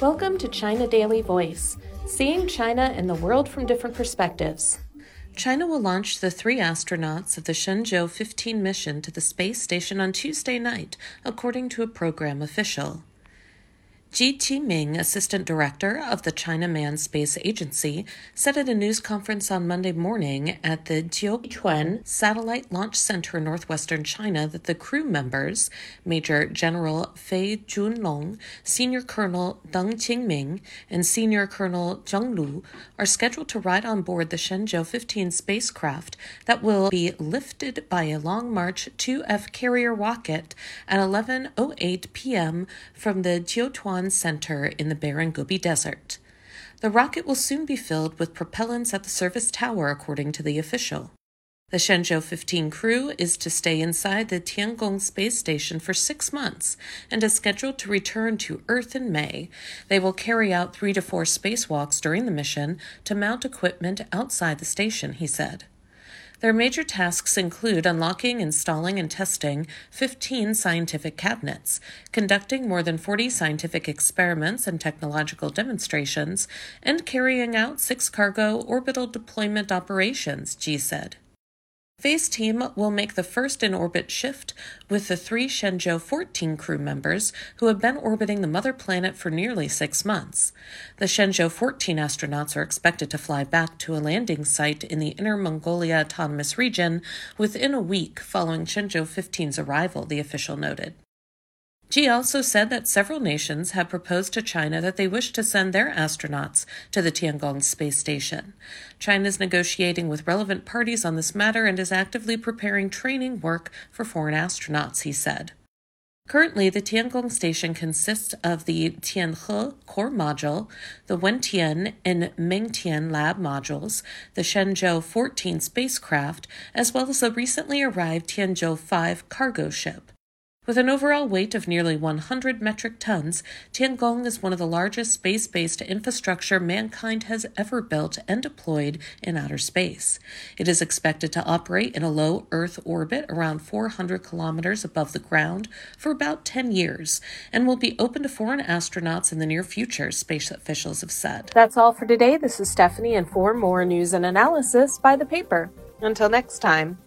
Welcome to China Daily Voice, seeing China and the world from different perspectives. China will launch the three astronauts of the Shenzhou 15 mission to the space station on Tuesday night, according to a program official. Ji Qiming, assistant director of the China Manned Space Agency, said at a news conference on Monday morning at the Jiuquan Satellite Launch Center in northwestern China that the crew members, Major General Fei Junlong, Senior Colonel Deng Qingming, and Senior Colonel Zhang Lu, are scheduled to ride on board the Shenzhou 15 spacecraft that will be lifted by a Long March 2F carrier rocket at 11:08 p.m. from the Jiuquan Center in the barren Gobi Desert. The rocket will soon be filled with propellants at the service tower, according to the official. The Shenzhou 15 crew is to stay inside the Tiangong space station for six months and is scheduled to return to Earth in May. They will carry out three to four spacewalks during the mission to mount equipment outside the station, he said. Their major tasks include unlocking, installing, and testing 15 scientific cabinets, conducting more than 40 scientific experiments and technological demonstrations, and carrying out six cargo orbital deployment operations, Ji said. Fei's team will make the first in orbit shift with the three Shenzhou 14 crew members who have been orbiting the mother planet for nearly six months. The Shenzhou 14 astronauts are expected to fly back to a landing site in the Inner Mongolia Autonomous Region within a week following Shenzhou 15's arrival, the official noted. Ji also said that several nations have proposed to China that they wish to send their astronauts to the Tiangong space station. China is negotiating with relevant parties on this matter and is actively preparing training work for foreign astronauts, he said. Currently, the Tiangong station consists of the Tianhe core module, the Wentian and Mengtian lab modules, the Shenzhou 14 spacecraft, as well as the recently arrived Tianzhou 5 cargo ship. With an overall weight of nearly 100 metric tons, Tiangong is one of the largest space based infrastructure mankind has ever built and deployed in outer space. It is expected to operate in a low Earth orbit around 400 kilometers above the ground for about 10 years and will be open to foreign astronauts in the near future, space officials have said. That's all for today. This is Stephanie, and for more news and analysis, by the paper. Until next time.